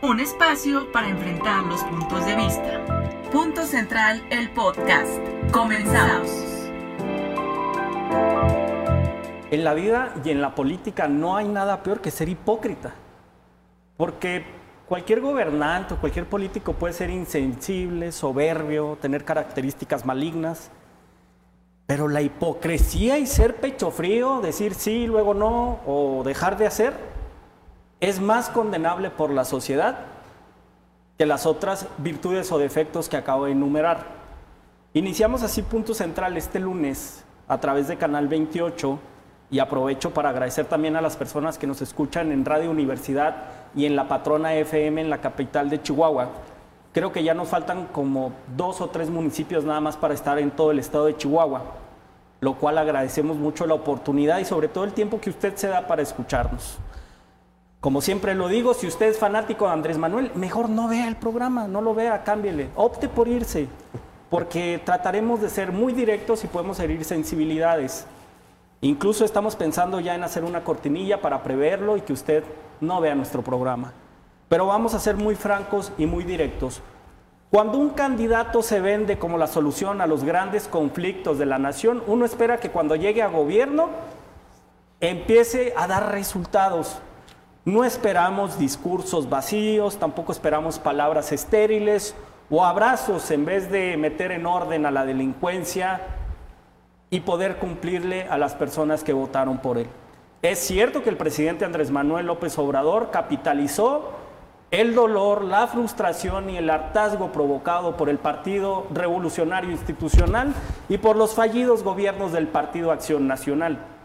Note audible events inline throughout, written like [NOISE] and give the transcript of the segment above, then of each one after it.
Un espacio para enfrentar los puntos de vista. Punto Central, el podcast. Comenzamos. En la vida y en la política no hay nada peor que ser hipócrita. Porque cualquier gobernante o cualquier político puede ser insensible, soberbio, tener características malignas. Pero la hipocresía y ser pecho frío, decir sí, luego no, o dejar de hacer, es más condenable por la sociedad que las otras virtudes o defectos que acabo de enumerar. Iniciamos así Punto Central este lunes a través de Canal 28 y aprovecho para agradecer también a las personas que nos escuchan en Radio Universidad y en la Patrona FM en la capital de Chihuahua. Creo que ya nos faltan como dos o tres municipios nada más para estar en todo el estado de Chihuahua, lo cual agradecemos mucho la oportunidad y sobre todo el tiempo que usted se da para escucharnos. Como siempre lo digo, si usted es fanático de Andrés Manuel, mejor no vea el programa, no lo vea, cámbiele, opte por irse, porque trataremos de ser muy directos y podemos herir sensibilidades. Incluso estamos pensando ya en hacer una cortinilla para preverlo y que usted no vea nuestro programa. Pero vamos a ser muy francos y muy directos. Cuando un candidato se vende como la solución a los grandes conflictos de la nación, uno espera que cuando llegue a gobierno empiece a dar resultados. No esperamos discursos vacíos, tampoco esperamos palabras estériles o abrazos en vez de meter en orden a la delincuencia y poder cumplirle a las personas que votaron por él. Es cierto que el presidente Andrés Manuel López Obrador capitalizó el dolor, la frustración y el hartazgo provocado por el Partido Revolucionario Institucional y por los fallidos gobiernos del Partido Acción Nacional.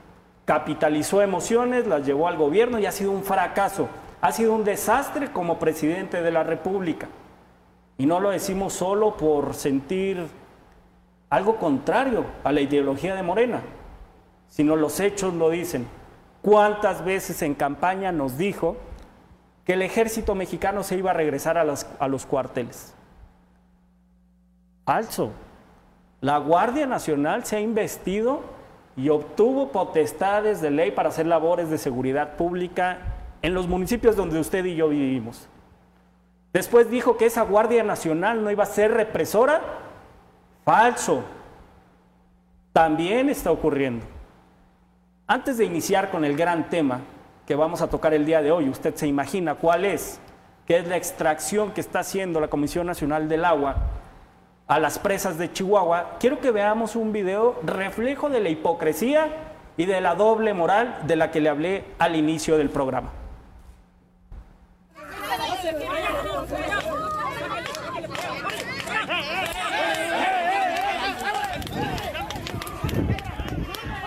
Capitalizó emociones, las llevó al gobierno y ha sido un fracaso, ha sido un desastre como presidente de la República. Y no lo decimos solo por sentir algo contrario a la ideología de Morena, sino los hechos lo dicen. ¿Cuántas veces en campaña nos dijo que el ejército mexicano se iba a regresar a, los cuarteles? Falso. La Guardia Nacional se ha investido y obtuvo potestades de ley para hacer labores de seguridad pública en los municipios donde usted y yo vivimos. Después dijo que esa Guardia Nacional no iba a ser represora. Falso. También está ocurriendo. Antes de iniciar con el gran tema que vamos a tocar el día de hoy, usted se imagina cuál es, que es la extracción que está haciendo la Comisión Nacional del Agua a las presas de Chihuahua, quiero que veamos un video reflejo de la hipocresía y de la doble moral de la que le hablé al inicio del programa.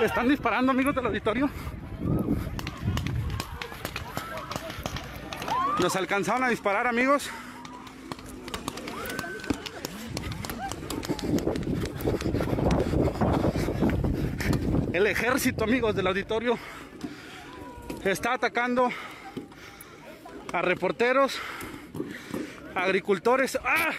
Están disparando amigos del auditorio. Nos alcanzaron a disparar amigos. El ejército, amigos del auditorio, está atacando a reporteros, agricultores. ¡Ah!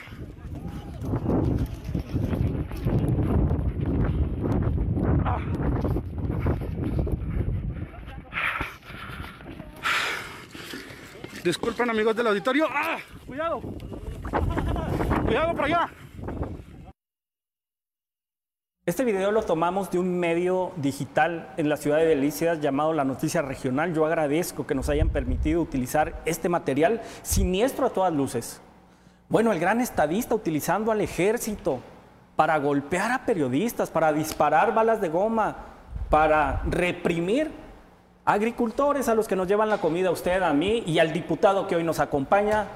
Disculpen amigos del auditorio. ¡Ah! ¡Cuidado! ¡Cuidado por allá! Este video lo tomamos de un medio digital en la ciudad de Delicias llamado La Noticia Regional. Yo agradezco que nos hayan permitido utilizar este material siniestro a todas luces. Bueno, el gran estadista utilizando al ejército para golpear a periodistas, para disparar balas de goma, para reprimir a agricultores a los que nos llevan la comida, a usted, a mí y al diputado que hoy nos acompaña,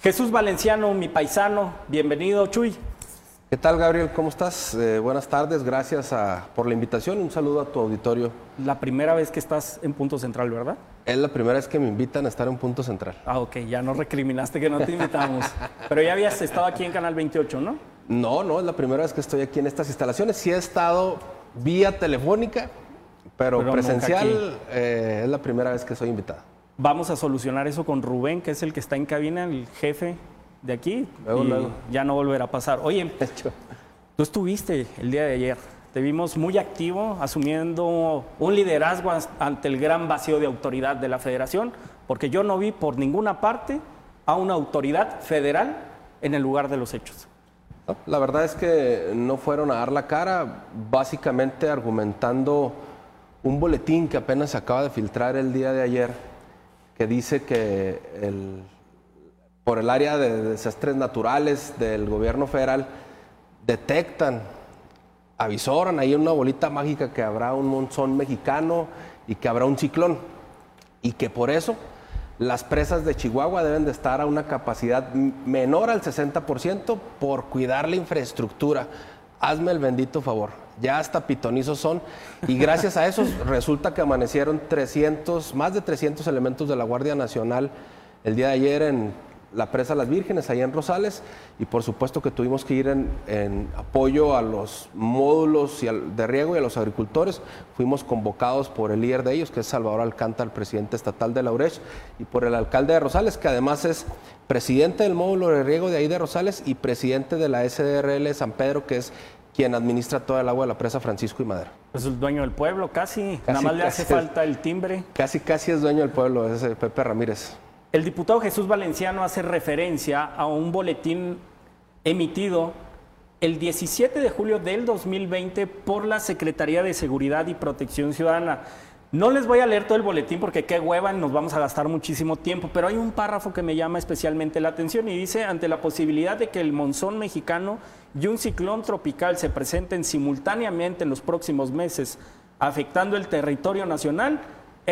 Jesús Valenciano, mi paisano. Bienvenido, Chuy. ¿Qué tal, Gabriel? ¿Cómo estás? Eh, buenas tardes, gracias por la invitación. Un saludo a tu auditorio. La primera vez que estás en Punto Central, ¿verdad? Es la primera vez que me invitan a estar en Punto Central. Ah, ok, ya no recriminaste que no te invitamos. [LAUGHS] Pero ya habías estado aquí en Canal 28, ¿no? No, no, es la primera vez que estoy aquí en estas instalaciones. Sí he estado vía telefónica, pero, presencial eh, es la primera vez que soy invitado. Vamos a solucionar eso con Rubén, que es el que está en cabina, el jefe de aquí y ya no volverá a pasar. Oye, tú estuviste el día de ayer, te vimos muy activo, asumiendo un liderazgo ante el gran vacío de autoridad de la federación, porque yo no vi por ninguna parte a una autoridad federal en el lugar de los hechos. La verdad es que no fueron a dar la cara, básicamente argumentando un boletín que apenas se acaba de filtrar el día de ayer, que dice que por el área de desastres naturales del gobierno federal detectan, avisoran ahí una bolita mágica que habrá un monzón mexicano y que habrá un ciclón. Y que por eso las presas de Chihuahua deben de estar a una capacidad menor al 60% por cuidar la infraestructura. Hazme el bendito favor. Ya hasta pitonizos son. Y gracias a eso [LAUGHS] resulta que amanecieron 300, más de 300 elementos de la Guardia Nacional el día de ayer en la presa Las Vírgenes, ahí en Rosales, y por supuesto que tuvimos que ir en, apoyo a los módulos de riego y a los agricultores. Fuimos convocados por el líder de ellos, que es Salvador Alcántara, el presidente estatal de la y por el alcalde de Rosales, que además es presidente del módulo de riego de ahí de Rosales y presidente de la SDRL San Pedro, que es quien administra toda el agua de la presa Francisco y Madera. Es el dueño del pueblo, casi. Nada más le hace falta el timbre. Casi, casi es dueño del pueblo, es Pepe Ramírez. El diputado Jesús Valenciano hace referencia a un boletín emitido el 17 de julio del 2020 por la Secretaría de Seguridad y Protección Ciudadana. No les voy a leer todo el boletín porque qué hueva, nos vamos a gastar muchísimo tiempo, pero hay un párrafo que me llama especialmente la atención y dice, ante la posibilidad de que el monzón mexicano y un ciclón tropical se presenten simultáneamente en los próximos meses, afectando el territorio nacional,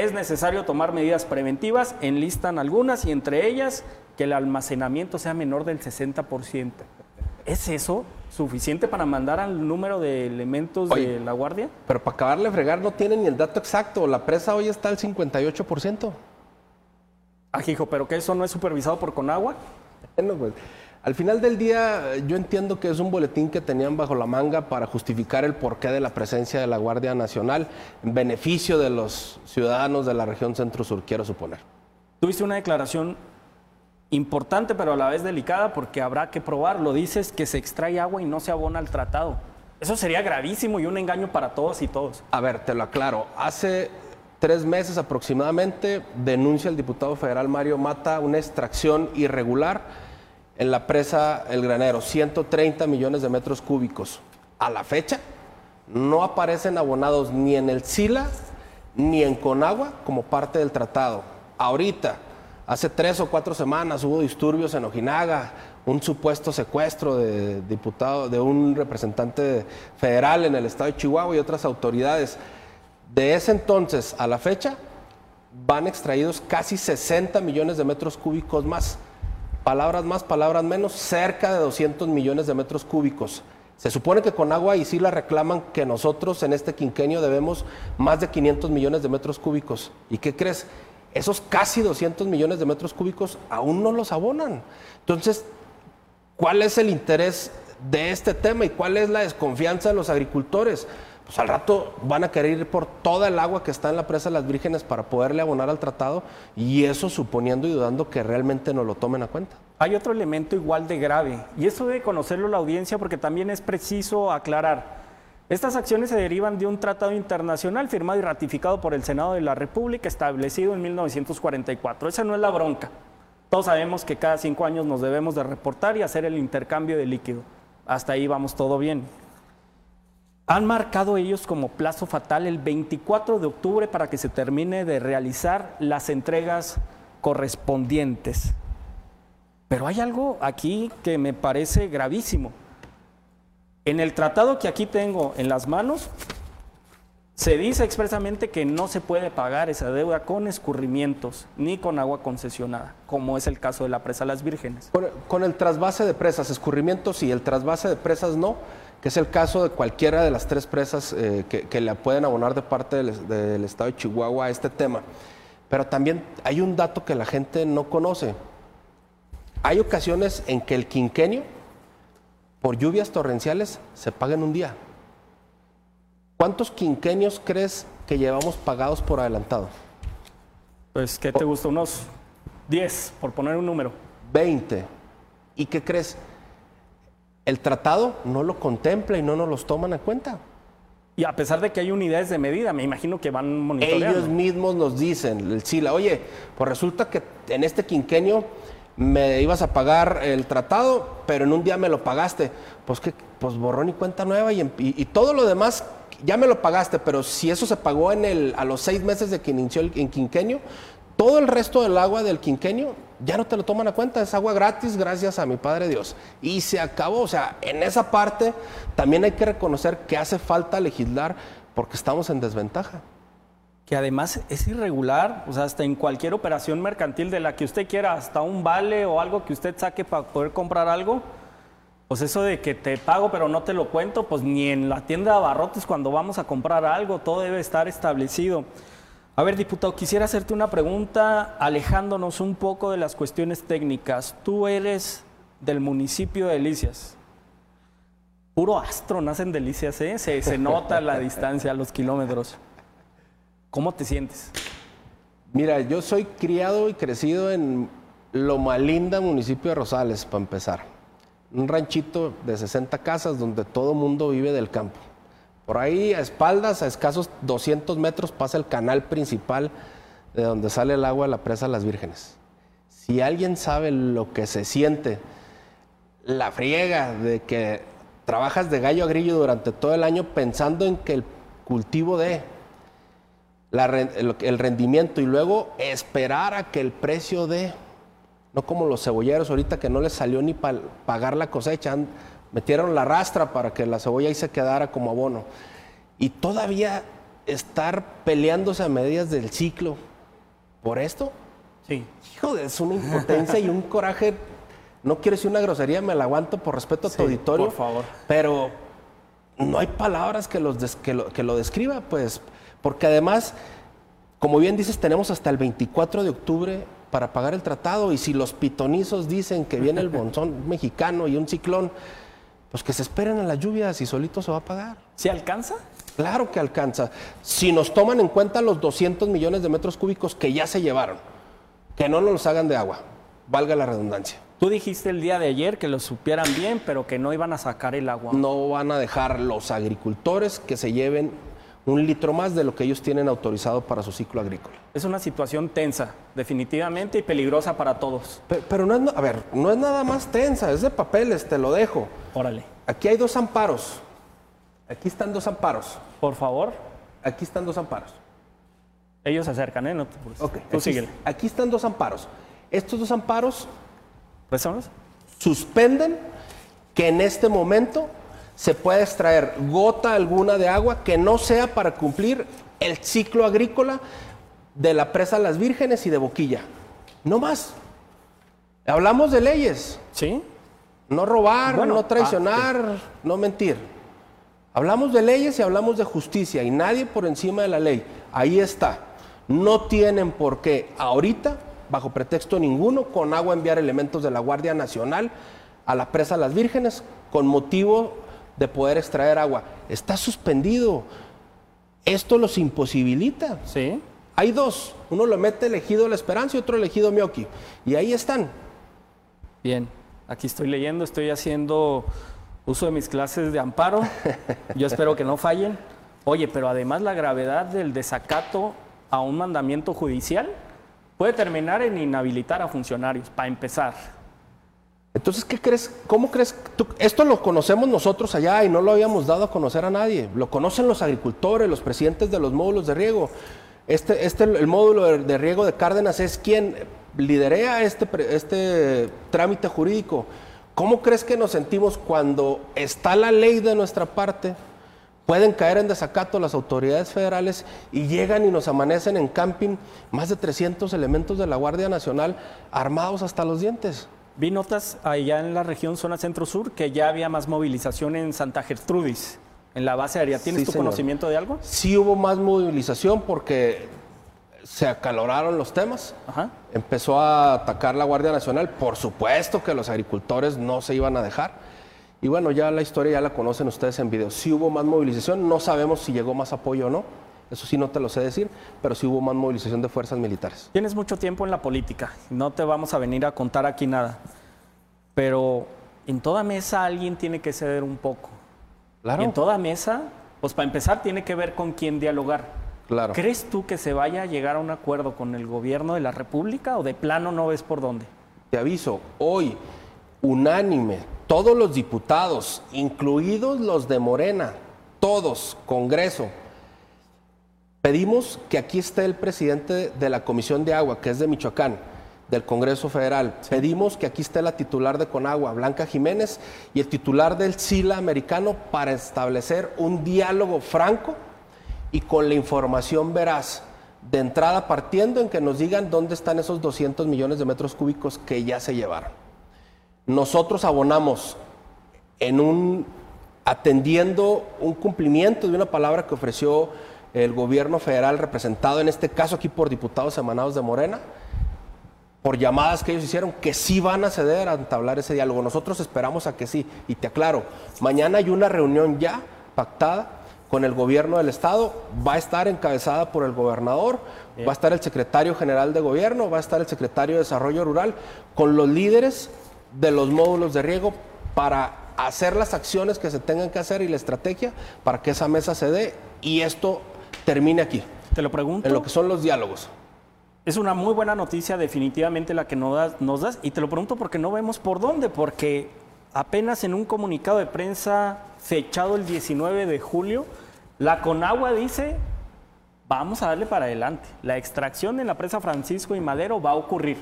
es necesario tomar medidas preventivas, enlistan algunas y entre ellas que el almacenamiento sea menor del 60%. ¿Es eso suficiente para mandar al número de elementos de la guardia? Pero para acabarle de fregar no tienen ni el dato exacto. La presa hoy está al 58%. Ajijo, ¿pero que eso no es supervisado por Conagua? Bueno, pues al final del día, yo entiendo que es un boletín que tenían bajo la manga para justificar el porqué de la presencia de la Guardia Nacional en beneficio de los ciudadanos de la región centro-sur, quiero suponer. Tuviste una declaración importante, pero a la vez delicada, porque habrá que probarlo. Dices que se extrae agua y no se abona al tratado. Eso sería gravísimo y un engaño para todos y todos. A ver, te lo aclaro. Hace tres meses aproximadamente denuncia el diputado federal Mario Mata una extracción irregular en la presa El Granero, 130 millones de metros cúbicos. A la fecha, no aparecen abonados ni en el SILA ni en Conagua como parte del tratado. Ahorita, hace tres o cuatro semanas hubo disturbios en Ojinaga, un supuesto secuestro de diputado, de un representante federal en el estado de Chihuahua y otras autoridades. De ese entonces a la fecha, van extraídos casi 60 millones de metros cúbicos más palabras más, palabras menos, cerca de 200 millones de metros cúbicos. Se supone que con agua y sí la reclaman que nosotros en este quinquenio debemos más de 500 millones de metros cúbicos. ¿Y qué crees? Esos casi 200 millones de metros cúbicos aún no los abonan. Entonces, ¿cuál es el interés de este tema y cuál es la desconfianza de los agricultores? Pues al rato van a querer ir por toda el agua que está en la presa de las vírgenes para poderle abonar al tratado y eso suponiendo y dudando que realmente no lo tomen a cuenta. Hay otro elemento igual de grave y eso debe conocerlo la audiencia porque también es preciso aclarar. Estas acciones se derivan de un tratado internacional firmado y ratificado por el Senado de la República establecido en 1944. Esa no es la bronca. Todos sabemos que cada cinco años nos debemos de reportar y hacer el intercambio de líquido. Hasta ahí vamos todo bien han marcado ellos como plazo fatal el 24 de octubre para que se termine de realizar las entregas correspondientes. Pero hay algo aquí que me parece gravísimo. En el tratado que aquí tengo en las manos, se dice expresamente que no se puede pagar esa deuda con escurrimientos ni con agua concesionada, como es el caso de la presa Las Vírgenes. Con, el trasvase de presas, escurrimientos y el trasvase de presas no que es el caso de cualquiera de las tres presas eh, que, le pueden abonar de parte del, estado de Chihuahua a este tema. Pero también hay un dato que la gente no conoce. Hay ocasiones en que el quinquenio, por lluvias torrenciales, se paga en un día. ¿Cuántos quinquenios crees que llevamos pagados por adelantado? Pues, ¿qué te gusta? Unos 10, por poner un número. 20. ¿Y qué crees? El tratado no lo contempla y no nos los toman en cuenta. Y a pesar de que hay unidades de medida, me imagino que van monitoreando. Ellos mismos nos dicen, el SILA, oye, pues resulta que en este quinquenio me ibas a pagar el tratado, pero en un día me lo pagaste. Pues que, pues borrón y cuenta nueva y, y, y todo lo demás ya me lo pagaste, pero si eso se pagó en el, a los seis meses de que inició el, el quinquenio, todo el resto del agua del quinquenio ya no te lo toman a cuenta, es agua gratis gracias a mi Padre Dios. Y se acabó, o sea, en esa parte también hay que reconocer que hace falta legislar porque estamos en desventaja. Que además es irregular, o sea, hasta en cualquier operación mercantil de la que usted quiera, hasta un vale o algo que usted saque para poder comprar algo, pues eso de que te pago pero no te lo cuento, pues ni en la tienda de abarrotes cuando vamos a comprar algo, todo debe estar establecido. A ver, diputado, quisiera hacerte una pregunta alejándonos un poco de las cuestiones técnicas. Tú eres del municipio de Delicias. Puro astro nace en Delicias, ¿eh? Se, se nota la [LAUGHS] distancia, los kilómetros. ¿Cómo te sientes? Mira, yo soy criado y crecido en Loma Linda, municipio de Rosales, para empezar. Un ranchito de 60 casas donde todo mundo vive del campo. Por ahí, a espaldas, a escasos 200 metros, pasa el canal principal de donde sale el agua de la presa Las Vírgenes. Si alguien sabe lo que se siente, la friega de que trabajas de gallo a grillo durante todo el año pensando en que el cultivo de la el, el rendimiento y luego esperar a que el precio de, no como los cebolleros ahorita que no les salió ni para pagar la cosecha, metieron la rastra para que la cebolla ahí se quedara como abono. Y todavía estar peleándose a medidas del ciclo por esto, Sí. hijo de, es una [LAUGHS] impotencia y un coraje. No quiero decir una grosería, me la aguanto por respeto a tu auditorio. por favor. Pero no hay palabras que, los des- que, lo, que lo describa, pues. Porque además, como bien dices, tenemos hasta el 24 de octubre para pagar el tratado. Y si los pitonizos dicen que viene el [LAUGHS] bonzón mexicano y un ciclón, pues que se esperen a las lluvias y solito se va a pagar. ¿Sí alcanza? Claro que alcanza. Si nos toman en cuenta los 200 millones de metros cúbicos que ya se llevaron, que no nos los hagan de agua, valga la redundancia. Tú dijiste el día de ayer que lo supieran bien, pero que no iban a sacar el agua. No van a dejar los agricultores que se lleven un litro más de lo que ellos tienen autorizado para su ciclo agrícola. Es una situación tensa, definitivamente, y peligrosa para todos. Pe- Pero, no es, a ver, no es nada más tensa, es de papeles, te lo dejo. Órale. Aquí hay dos amparos. Aquí están dos amparos. Por favor, Aquí están dos amparos. ellos se acercan, ¿eh? No te apures. Ok, Tú aquí, aquí están dos amparos. Estos dos amparos ¿Préstanos? suspenden que en este momento se pueda extraer gota alguna de agua que no sea para cumplir el ciclo agrícola de la presa Las Vírgenes y de Boquilla. No más. Hablamos de leyes, ¿Sí? no robar, Bueno, no traicionar, no mentir. Hablamos de leyes y hablamos de justicia y nadie por encima de la ley. Ahí está. No tienen por qué ahorita, bajo pretexto ninguno, con agua enviar elementos de la Guardia Nacional a la presa Las Vírgenes con motivo de poder extraer agua. Está suspendido. Esto los imposibilita. ¿Sí? Hay dos. Uno lo mete elegido La Esperanza y otro elegido Mioki. Y ahí están. Bien. Aquí estoy leyendo, estoy haciendo uso de mis clases de amparo. Yo espero que no fallen. Oye, pero además la gravedad del desacato a un mandamiento judicial puede terminar en inhabilitar a funcionarios, para empezar. Entonces, ¿qué crees? ¿Cómo crees? esto lo conocemos nosotros allá y no lo habíamos dado a conocer a nadie. Lo conocen los agricultores, los presidentes de los módulos de riego. Este, este, el módulo de, riego de Cárdenas es quien liderea este, este trámite jurídico. ¿Cómo crees que nos sentimos cuando está la ley de nuestra parte? Pueden caer en desacato las autoridades federales y llegan y nos amanecen en camping más de 300 elementos de la Guardia Nacional armados hasta los dientes. Vi notas allá en la región zona centro-sur que ya había más movilización en Santa Gertrudis, en la base aérea. ¿Tienes Sí, tu señor. conocimiento de algo? Sí hubo más movilización porque se acaloraron los temas. Ajá. Empezó a atacar la Guardia Nacional. Por supuesto que los agricultores no se iban a dejar. Y bueno, ya la historia ya la conocen ustedes en video. Sí hubo más movilización. No sabemos si llegó más apoyo o no. Eso sí no te lo sé decir. Pero sí hubo más movilización de fuerzas militares. Tienes mucho tiempo en la política, no te vamos a venir a contar aquí nada. Pero en toda mesa alguien tiene que ceder un poco. Claro. Y en toda mesa, pues para empezar tiene que ver con quién dialogar. Claro. ¿Crees tú que se vaya a llegar a un acuerdo con el gobierno de la República o de plano no ves por dónde? te aviso, hoy, unánime, todos los diputados, incluidos los de Morena, todos, Congreso, pedimos que aquí esté el presidente de la Comisión de Agua, que es de Michoacán, del Congreso Federal. Pedimos que aquí esté la titular de Conagua, Blanca Jiménez, y el titular del SILA americano para establecer un diálogo franco y con la información veraz. De entrada partiendo en que nos digan dónde están esos 200 millones de metros cúbicos que ya se llevaron. Nosotros abonamos en un atendiendo un cumplimiento de una palabra que ofreció el gobierno federal representado en este caso aquí por diputados emanados de Morena, por llamadas que ellos hicieron, que sí van a ceder a entablar ese diálogo. Nosotros esperamos a que sí. Y te aclaro, mañana hay una reunión ya pactada con el gobierno del estado, va a estar encabezada por el gobernador, va a estar el secretario general de gobierno, va a estar el secretario de desarrollo rural, con los líderes de los módulos de riego para hacer las acciones que se tengan que hacer y la estrategia para que esa mesa se dé y esto termine aquí. Te lo pregunto. En lo que son los diálogos. Es una muy buena noticia definitivamente la que nos das, nos das y te lo pregunto porque no vemos por dónde, porque apenas en un comunicado de prensa fechado el 19 de julio, la Conagua dice, vamos a darle para adelante. La extracción en la presa Francisco y Madero va a ocurrir.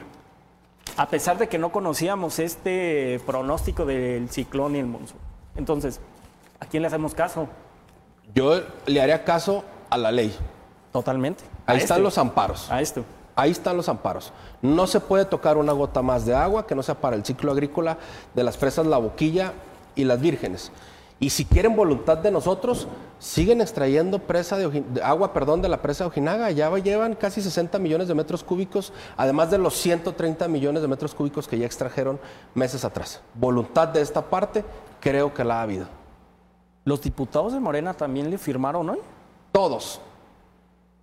A pesar de que no conocíamos este pronóstico del ciclón y el monzón. Entonces, ¿a quién le hacemos caso? Yo le haría caso a la ley. Totalmente. Ahí están los amparos. A esto. Ahí están los amparos. No se puede tocar una gota más de agua que no sea para el ciclo agrícola de las presas La Boquilla y las Vírgenes. Y si quieren voluntad de nosotros, siguen extrayendo presa de, agua perdón, de la presa de Ojinaga. Ya va- llevan casi 60 millones de metros cúbicos, además de los 130 millones de metros cúbicos que ya extrajeron meses atrás. Voluntad de esta parte, creo que la ha habido. Los diputados de Morena también le firmaron hoy. Todos.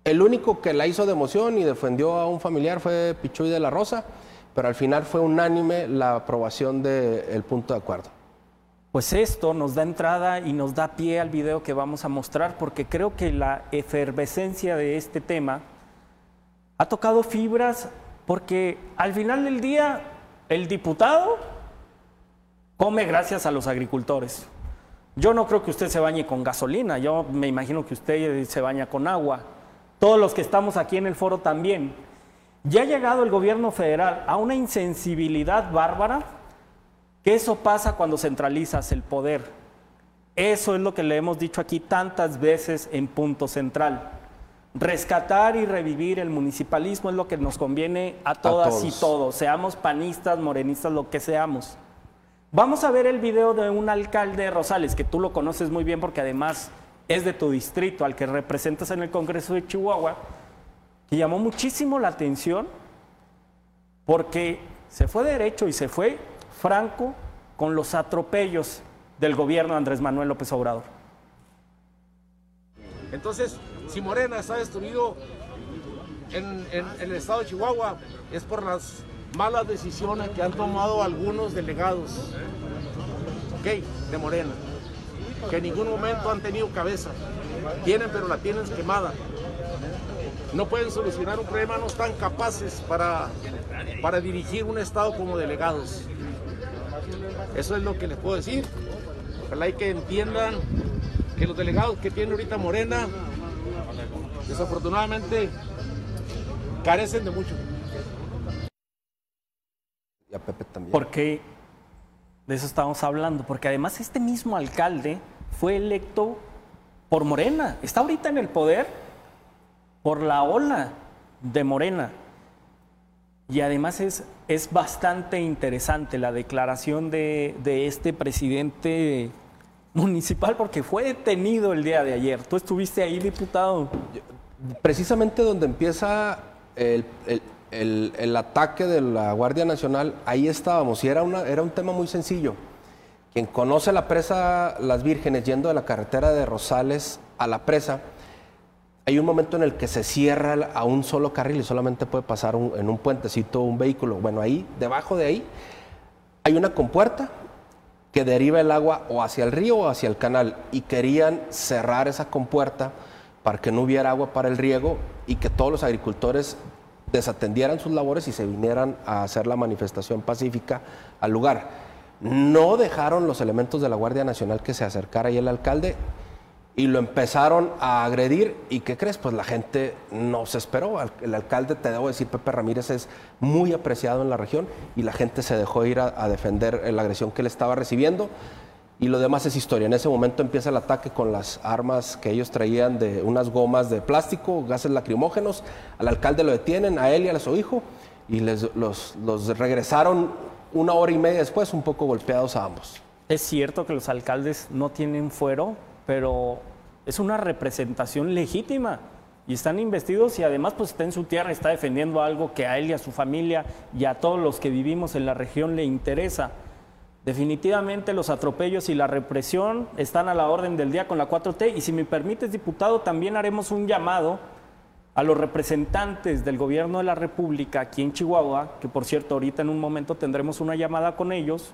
El único que la hizo de emoción y defendió a un familiar fue Pichuy de la Rosa, pero al final fue unánime la aprobación del punto de acuerdo. Pues esto nos da entrada y nos da pie al video que vamos a mostrar porque creo que la efervescencia de este tema ha tocado fibras porque al final del día el diputado come gracias a los agricultores. Yo no creo que usted se bañe con gasolina, yo me imagino que usted se baña con agua. Todos los que estamos aquí en el foro también. Ya ha llegado el gobierno federal a una insensibilidad bárbara que eso pasa cuando centralizas el poder. Eso es lo que le hemos dicho aquí tantas veces en punto central. Rescatar y revivir el municipalismo es lo que nos conviene a todas y todos. todos, seamos panistas, morenistas, lo que seamos. Vamos a ver el video de un alcalde de Rosales, que tú lo conoces muy bien porque además es de tu distrito, al que representas en el Congreso de Chihuahua, que llamó muchísimo la atención porque se fue derecho y se fue franco con los atropellos del gobierno de Andrés Manuel López Obrador. Entonces, si Morena está destruido en, en- en el estado de Chihuahua, es por las malas decisiones que han tomado algunos delegados, ok, de Morena, que en ningún momento han tenido cabeza. Tienen, pero la tienen quemada. No pueden solucionar un problema, no están capaces para, para dirigir un estado como delegados. Eso es lo que les puedo decir. Ojalá y que entiendan que los delegados que tiene ahorita Morena, desafortunadamente, carecen de mucho. Y a Pepe también. Porque de eso estamos hablando, porque además este mismo alcalde fue electo por Morena, está ahorita en el poder por la ola de Morena. Y además es, es bastante interesante la declaración de, de este presidente municipal porque fue detenido el día de ayer. Tú estuviste ahí, diputado. Precisamente donde empieza el, el- el- ataque de la Guardia Nacional, ahí estábamos y era, una, era un tema muy sencillo. Quien conoce la presa Las Vírgenes yendo de la carretera de Rosales a la presa, hay un momento en el que se cierra a un solo carril y solamente puede pasar en un puentecito un vehículo. Bueno, ahí, debajo de ahí, hay una compuerta que deriva el agua o hacia el río o hacia el canal y querían cerrar esa compuerta para que no hubiera agua para el riego y que todos los agricultores desatendieran sus labores y se vinieran a hacer la manifestación pacífica al lugar. No dejaron los elementos de la Guardia Nacional que se acercara ahí el alcalde y lo empezaron a agredir. ¿Y qué crees? Pues la gente no se esperó. El alcalde, te debo decir, Pepe Ramírez es muy apreciado en la región y la gente se dejó ir a, defender la agresión que él estaba recibiendo. Y lo demás es historia. En ese momento empieza el ataque con las armas que ellos traían de unas gomas de plástico, gases lacrimógenos. Al alcalde lo detienen, a él y a su hijo, y les, los, los regresaron una hora y media después, un poco golpeados a ambos. Es cierto que los alcaldes no tienen fuero pero es una representación legítima y están investidos y además pues está en su tierra, está defendiendo algo que a él y a su familia y a todos los que vivimos en la región le interesa. Definitivamente los atropellos y la represión están a la orden del día con la 4T y si me permites, diputado, también haremos un llamado a los representantes del gobierno de la República aquí en Chihuahua, que por cierto ahorita en un momento tendremos una llamada con ellos,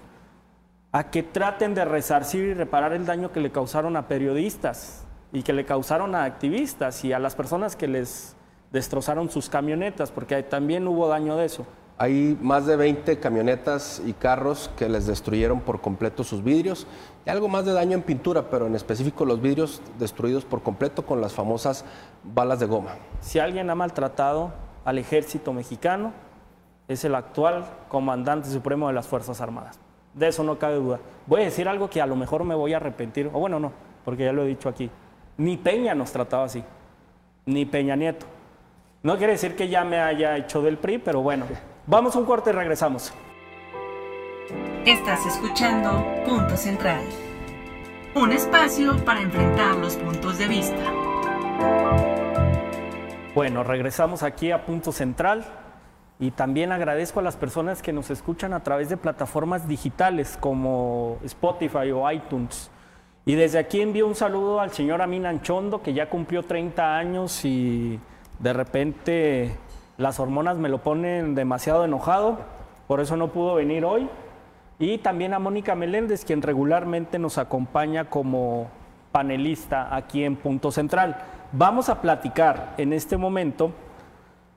a que traten de resarcir y reparar el daño que le causaron a periodistas y que le causaron a activistas y a las personas que les destrozaron sus camionetas, porque también hubo daño de eso. Hay más de 20 camionetas y carros que les destruyeron por completo sus vidrios y algo más de daño en pintura, pero en específico los vidrios destruidos por completo con las famosas balas de goma. Si alguien ha maltratado al ejército mexicano, es el actual comandante supremo de las Fuerzas Armadas. De eso no cabe duda. Voy a decir algo que a lo mejor me voy a arrepentir, o bueno, no, porque ya lo he dicho aquí. Ni Peña nos trataba así, ni Peña Nieto. No quiere decir que ya me haya hecho del PRI, pero bueno, [LAUGHS] vamos a un corte y regresamos. Estás escuchando Punto Central, un espacio para enfrentar los puntos de vista. Bueno, regresamos aquí a Punto Central. Y también agradezco a las personas que nos escuchan a través de plataformas digitales como Spotify o iTunes. Y desde aquí envío un saludo al señor Amin Anchondo, que ya cumplió 30 años y de repente las hormonas me lo ponen demasiado enojado, por eso no pudo venir hoy. Y también a Mónica Meléndez, quien regularmente nos acompaña como panelista aquí en Punto Central. Vamos a platicar en este momento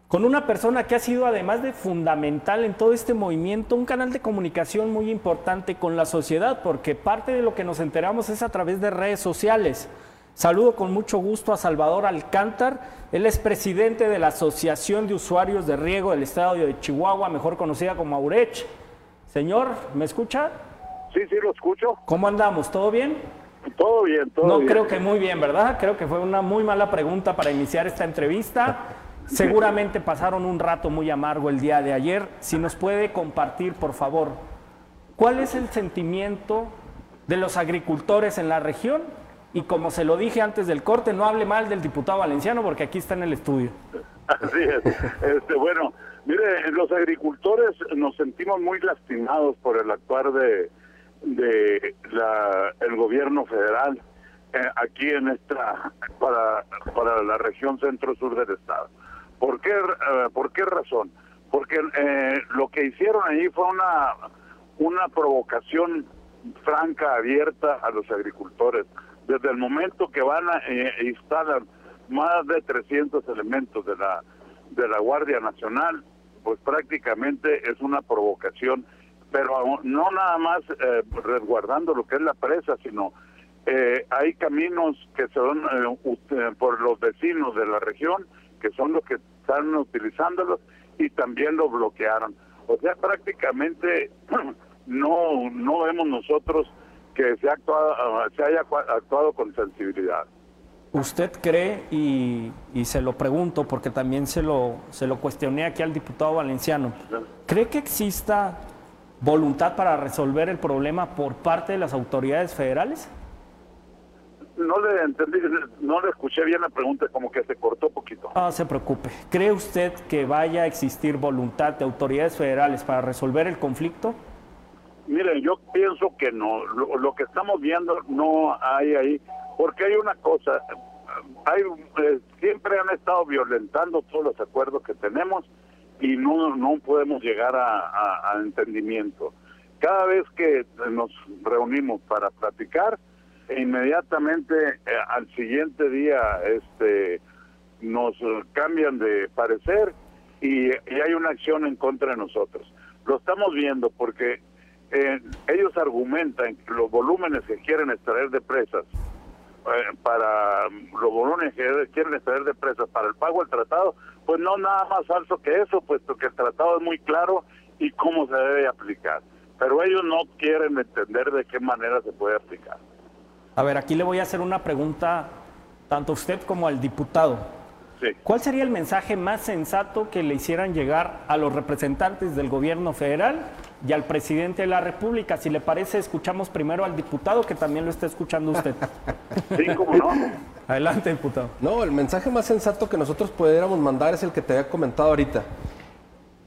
con una persona que ha sido además de fundamental en todo este movimiento, un canal de comunicación muy importante con la sociedad, porque parte de lo que nos enteramos es a través de redes sociales. Saludo con mucho gusto a Salvador Alcántar, él es presidente de la Asociación de Usuarios de Riego del Estado de Chihuahua, mejor conocida como AURECH. Señor, ¿me escucha? Sí, sí, lo escucho. ¿Cómo andamos? ¿Todo bien? Todo bien, todo no, bien. No creo que muy bien, ¿verdad? Creo que fue una muy mala pregunta para iniciar esta entrevista. [LAUGHS] Seguramente pasaron un rato muy amargo el día de ayer. Si nos puede compartir, por favor, cuál es el sentimiento de los agricultores en la región y como se lo dije antes del corte, no hable mal del diputado valenciano porque aquí está en el estudio. Así es. Este, bueno, mire, los agricultores nos sentimos muy lastimados por el actuar de, la, el gobierno federal eh, aquí en esta para, para la región centro-sur del estado. ¿Por qué, eh, ¿por qué razón? Porque eh, lo que hicieron ahí fue una, una provocación franca, abierta a los agricultores. Desde el momento que van a eh, instalar más de 300 elementos de la, de la Guardia Nacional, pues prácticamente es una provocación, pero no nada más eh, resguardando lo que es la presa, sino eh, hay caminos que son por los vecinos de la región, que son los que están utilizándolo y también lo bloquearon. O sea, prácticamente [CLEARS THROAT] no no vemos nosotros que se, actuado, se haya actuado con sensibilidad. ¿Usted cree, y, y, se lo pregunto porque también se lo, se lo cuestioné aquí al diputado valenciano, ¿cree que exista voluntad para resolver el problema por parte de las autoridades federales? no le entendí, no le escuché bien la pregunta, como que se cortó poquito. No se preocupe. ¿Cree usted que vaya a existir voluntad de autoridades federales para resolver el conflicto? Mire, yo pienso que no. Lo, que estamos viendo no hay ahí, porque hay una cosa, hay eh, siempre han estado violentando todos los acuerdos que tenemos y no no podemos llegar a, entendimiento. Cada vez que nos reunimos para platicar, inmediatamente eh, al siguiente día este nos cambian de parecer y hay una acción en contra de nosotros. Lo estamos viendo porque eh, ellos argumentan que los volúmenes que quieren extraer de presas eh, para los volúmenes que quieren extraer de presas para el pago del tratado, pues no nada más falso que eso, puesto que el tratado es muy claro y cómo se debe aplicar. Pero ellos no quieren entender de qué manera se puede aplicar. A ver, aquí le voy a hacer una pregunta tanto a usted como al diputado. Sí. ¿Cuál sería el mensaje más sensato que le hicieran llegar a los representantes del gobierno federal y al presidente de la República? Si le parece, escuchamos primero al diputado que también lo está escuchando usted. [LAUGHS] Sí, cómo no. Adelante, diputado. No, el mensaje más sensato que nosotros pudiéramos mandar es el que te había comentado ahorita.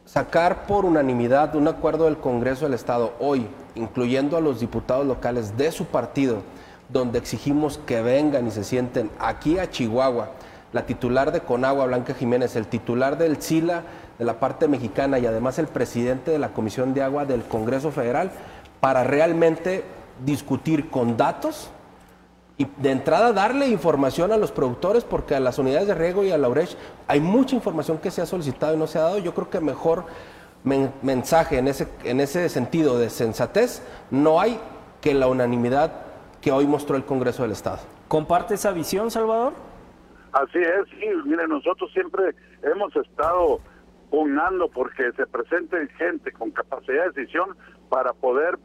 Sacar por unanimidad un acuerdo del Congreso del Estado hoy, incluyendo a los diputados locales de su partido, donde exigimos que vengan y se sienten aquí a Chihuahua, la titular de Conagua, Blanca Jiménez, el titular del SILA de la parte mexicana y además el presidente de la Comisión de Agua del Congreso Federal, para realmente discutir con datos y de entrada darle información a los productores porque a las unidades de riego y a la URECH hay mucha información que se ha solicitado y no se ha dado. Yo creo que mejor men- mensaje en ese, en ese sentido de sensatez no hay que la unanimidad que hoy mostró el Congreso del Estado. ¿Comparte esa visión, Salvador? Así es, sí, mire, nosotros siempre hemos estado pugnando porque se presente gente con capacidad de decisión para poder eh,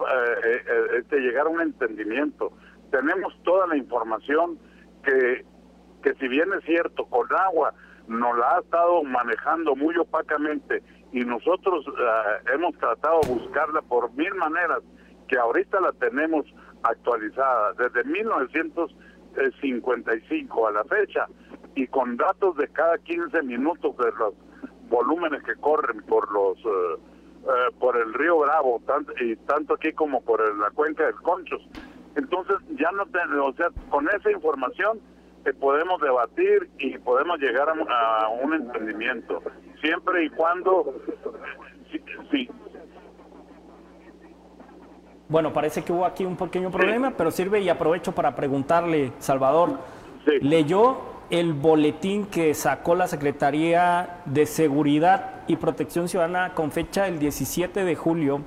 eh, eh, este, llegar a un entendimiento. Tenemos toda la información que, que si bien es cierto, con agua nos la ha estado manejando muy opacamente y nosotros eh, hemos tratado de buscarla por mil maneras, que ahorita la tenemos actualizada desde 1955 a la fecha y con datos de cada 15 minutos de los volúmenes que corren por los eh, eh, por el río Bravo tanto, y tanto aquí como por el- la cuenca del Conchos. Entonces ya no tenemos o sea con esa información eh, podemos debatir y podemos llegar a, a un entendimiento. Siempre y cuando sí, sí, Bueno, parece que hubo aquí un pequeño problema, pero sirve y aprovecho para preguntarle, Salvador, Sí. ¿leyó el boletín que sacó la Secretaría de Seguridad y Protección Ciudadana con fecha el 17 de julio,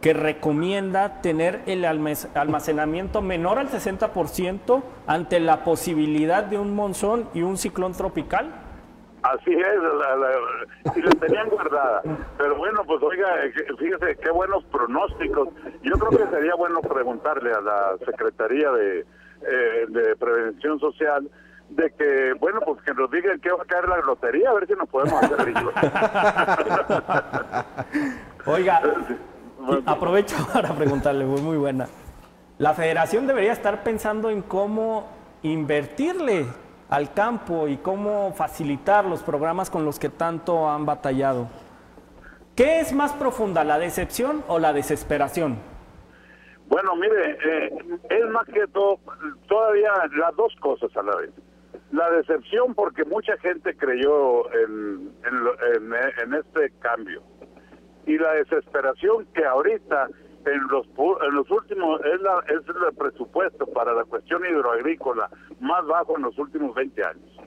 que recomienda tener el almac- almacenamiento menor al 60% ante la posibilidad de un monzón y un ciclón tropical? Así es, la, la- y la tenían guardada. Pero bueno, pues oiga, eh, fíjese qué buenos pronósticos. Yo creo que sería bueno preguntarle a la Secretaría de, eh, de Prevención Social de que, bueno, pues que nos digan qué va a caer la lotería, a ver si nos podemos hacer ricos. [LAUGHS] Oiga, aprovecho [LAUGHS] para preguntarle, fue muy buena. La federación debería estar pensando en cómo invertirle al campo y cómo facilitar los programas con los que tanto han batallado. ¿Qué es más profunda, la decepción o la desesperación? Bueno, mire, eh, es más que todo, todavía las dos cosas a la vez. La decepción porque mucha gente creyó en, en, este cambio. Y la desesperación que ahorita en los en los últimos es, es el presupuesto para la cuestión hidroagrícola más bajo en los últimos 20 años.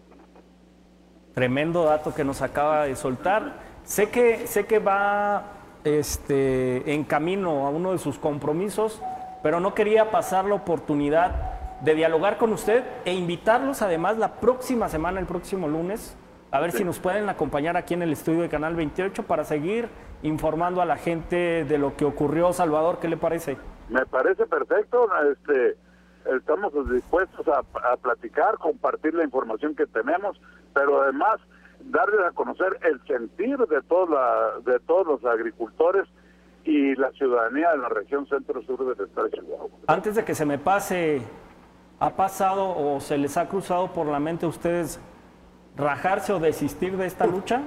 Tremendo dato que nos acaba de soltar. Sé que, sé que va este, en camino a uno de sus compromisos, pero no quería pasar la oportunidad de dialogar con usted e invitarlos además la próxima semana, el próximo lunes, a ver si nos pueden acompañar aquí en el estudio de Canal 28 para seguir informando a la gente de lo que ocurrió. Salvador, ¿qué le parece? Me parece perfecto, este, estamos dispuestos a, a platicar, compartir la información que tenemos, pero además darles a conocer el sentir de, toda la, de todos los agricultores y la ciudadanía de la región centro-sur del estado de Chihuahua. Antes de que se me pase, ¿ha pasado o se les ha cruzado por la mente a ustedes rajarse o desistir de esta lucha?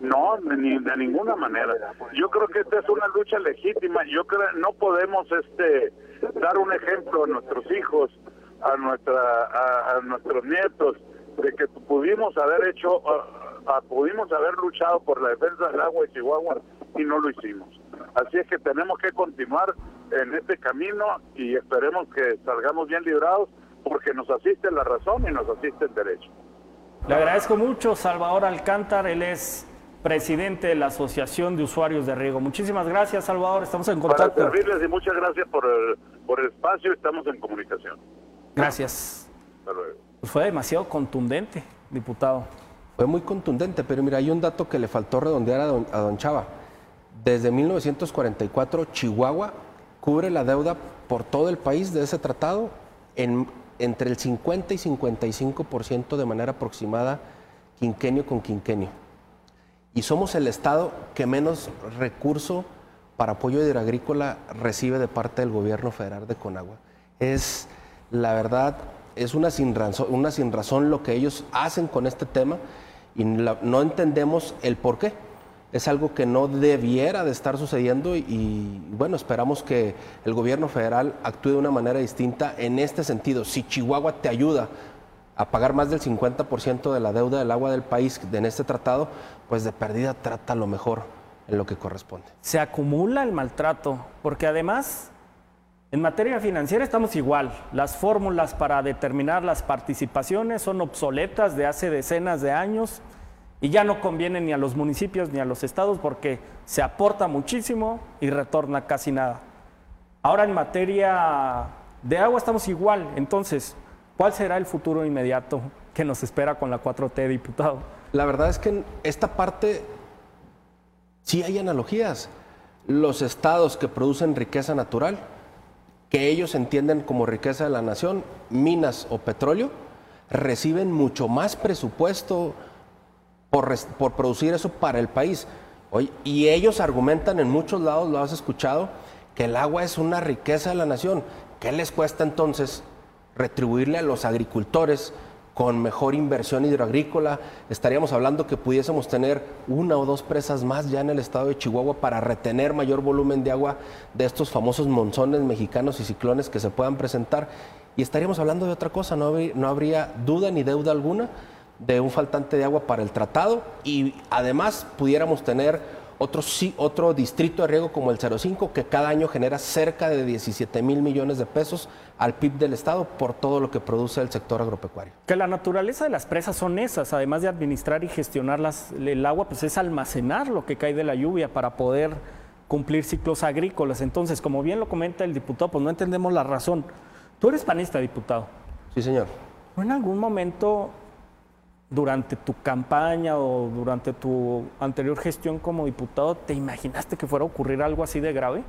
No, ni de ninguna manera. Yo creo que esta es una lucha legítima. Yo creo no podemos este dar un ejemplo a nuestros hijos, a nuestra a, a nuestros nietos de que pudimos haber hecho ah, pudimos haber luchado por la defensa del agua de Chihuahua y no lo hicimos. Así es que tenemos que continuar en este camino y esperemos que salgamos bien librados porque nos asiste la razón y nos asiste el derecho. Le agradezco mucho, Salvador Alcántar, él es presidente de la Asociación de Usuarios de Riego. Muchísimas gracias, Salvador. Estamos en Para contacto. servirles y muchas gracias por el, por el espacio. Estamos en comunicación. Gracias. Hasta luego. Pues fue demasiado contundente, diputado. Fue muy contundente, pero mira, hay un dato que le faltó redondear a don, a don Chava. Desde 1944, Chihuahua cubre la deuda por todo el país de ese tratado en, entre el 50 y 55% de manera aproximada, quinquenio con quinquenio. Y somos el estado que menos recurso para apoyo hidroagrícola recibe de parte del gobierno federal de Conagua. Es, la verdad, es una sin razón, una sin razón lo que ellos hacen con este tema y no entendemos el por qué. Es algo que no debiera de estar sucediendo y, bueno, esperamos que el gobierno federal actúe de una manera distinta en este sentido. Si Chihuahua te ayuda a pagar más del 50% de la deuda del agua del país en este tratado, pues de perdida trata lo mejor en lo que corresponde. Se acumula el maltrato, porque además, en materia financiera estamos igual. Las fórmulas para determinar las participaciones son obsoletas de hace decenas de años y ya no conviene ni a los municipios ni a los estados porque se aporta muchísimo y retorna casi nada. Ahora en materia de agua estamos igual. Entonces, ¿cuál será el futuro inmediato que nos espera con la 4T, diputado? La verdad es que en esta parte sí hay analogías. Los estados que producen riqueza natural, que ellos entienden como riqueza de la nación, minas o petróleo, reciben mucho más presupuesto por, producir eso para el país. Y ellos argumentan en muchos lados, lo has escuchado, que el agua es una riqueza de la nación. ¿Qué les cuesta entonces retribuirle a los agricultores con mejor inversión hidroagrícola? Estaríamos hablando que pudiésemos tener una o dos presas más ya en el estado de Chihuahua para retener mayor volumen de agua de estos famosos monzones mexicanos y ciclones que se puedan presentar. Y estaríamos hablando de otra cosa, no no habría duda ni deuda alguna de un faltante de agua para el tratado y además pudiéramos tener otro, sí- otro distrito de riego como el 05 que cada año genera cerca de 17 mil millones de pesos al PIB del estado por todo lo que produce el sector agropecuario. Que la naturaleza de las presas son esas, además de administrar y gestionar las- el agua, pues es almacenar lo que cae de la lluvia para poder cumplir ciclos agrícolas. Entonces, como bien lo comenta el diputado, pues no entendemos la razón. Tú eres panista, diputado. Sí, señor. ¿No en algún momento durante tu campaña o durante tu anterior gestión como diputado te imaginaste que fuera a ocurrir algo así de grave?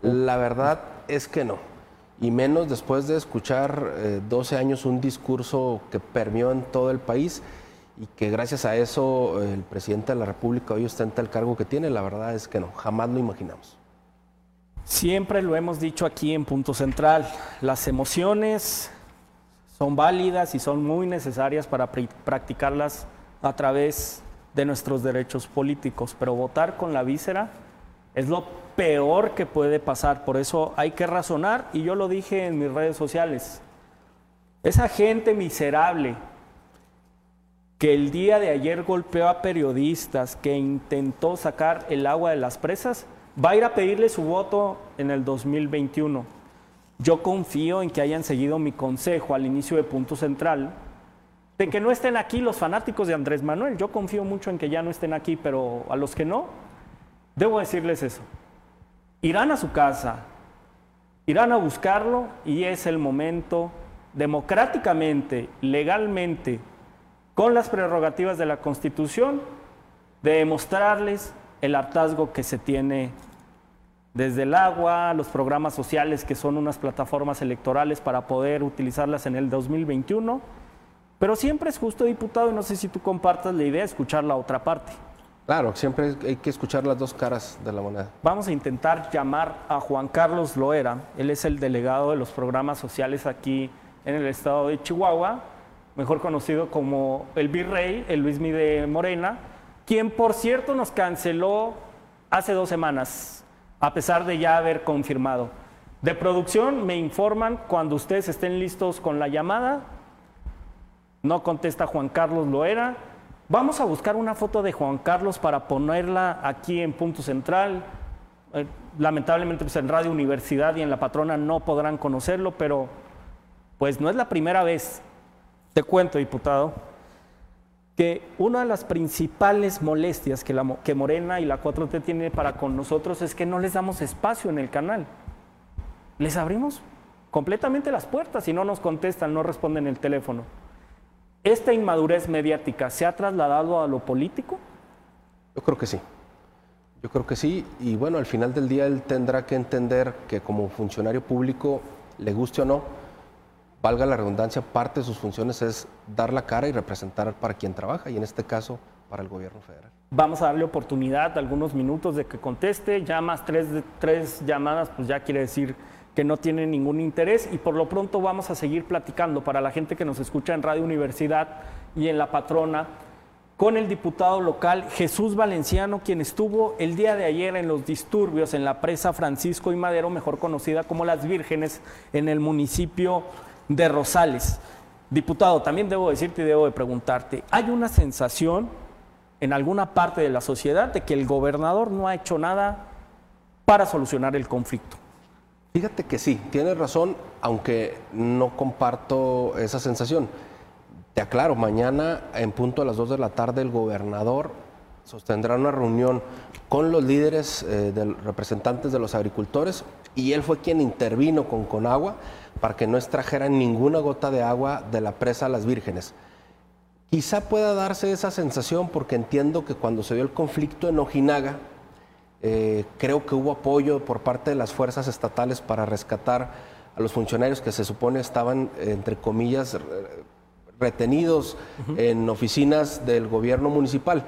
La verdad es que no. Y menos después de escuchar eh, 12 años un discurso que permeó en todo el país y que gracias a eso eh, el presidente de la República hoy ostenta el cargo que tiene, la verdad es que no, jamás lo imaginamos. Siempre lo hemos dicho aquí en Punto Central, las emociones son válidas y son muy necesarias para practicarlas a través de nuestros derechos políticos, pero votar con la víscera es lo peor que puede pasar, por eso hay que razonar y yo lo dije en mis redes sociales. Esa gente miserable que el día de ayer golpeó a periodistas, que intentó sacar el agua de las presas, va a ir a pedirle su voto en el 2021. Yo confío en que hayan seguido mi consejo al inicio de Punto Central, de que no estén aquí los fanáticos de Andrés Manuel. Yo confío mucho en que ya no estén aquí, pero a los que no, debo decirles eso. Irán a su casa, irán a buscarlo y es el momento democráticamente, legalmente, con las prerrogativas de la Constitución, de demostrarles el hartazgo que se tiene desde el agua, los programas sociales que son unas plataformas electorales para poder utilizarlas en el 2021. Pero siempre es justo, diputado, y no sé si tú compartas la idea de escuchar la otra parte. Claro, siempre hay que escuchar las dos caras de la moneda. Vamos a intentar llamar a Juan Carlos Loera. Él es el delegado de los programas sociales aquí en el estado de Chihuahua, mejor conocido como el Virrey, el Luismi de Morena, quien por cierto nos canceló hace dos semanas, a pesar de ya haber confirmado. De producción me informan cuando ustedes estén listos con la llamada. No contesta Juan Carlos Loera. Vamos a buscar una foto de Juan Carlos para ponerla aquí en Punto Central. Eh, lamentablemente pues en Radio Universidad y en La Patrona no podrán conocerlo, pero pues no es la primera vez. Te cuento, diputado, que una de las principales molestias que, la, que Morena y la 4T tiene para con nosotros es que no les damos espacio en el canal. Les abrimos completamente las puertas y no nos contestan, no responden el teléfono. ¿Esta inmadurez mediática se ha trasladado a lo político? Yo creo que sí. Yo creo que sí. Y bueno, al final del día él tendrá que entender que como funcionario público, le guste o no, valga la redundancia, parte de sus funciones es dar la cara y representar para quien trabaja, y en este caso para el gobierno federal. Vamos a darle oportunidad, algunos minutos de que conteste, ya más tres, tres llamadas, pues ya quiere decir que no tiene ningún interés y por lo pronto vamos a seguir platicando para la gente que nos escucha en Radio Universidad y en La Patrona con el diputado local Jesús Valenciano, quien estuvo el día de ayer en los disturbios en la presa Francisco y Madero, mejor conocida como Las Vírgenes, en el municipio de Rosales. Diputado, también debo decirte y debo de preguntarte, ¿hay una sensación en alguna parte de la sociedad de que el gobernador no ha hecho nada para solucionar el conflicto? Fíjate que sí, tienes razón, aunque no comparto esa sensación. Te aclaro, mañana en punto a las 2 de la tarde el gobernador sostendrá una reunión con los líderes eh, representantes de los agricultores y él fue quien intervino con Conagua para que no extrajeran ninguna gota de agua de la presa Las Vírgenes. Quizá pueda darse esa sensación porque entiendo que cuando se dio el conflicto en Ojinaga, eh, creo que hubo apoyo por parte de las fuerzas estatales para rescatar a los funcionarios que se supone estaban, entre comillas, retenidos en oficinas del gobierno municipal.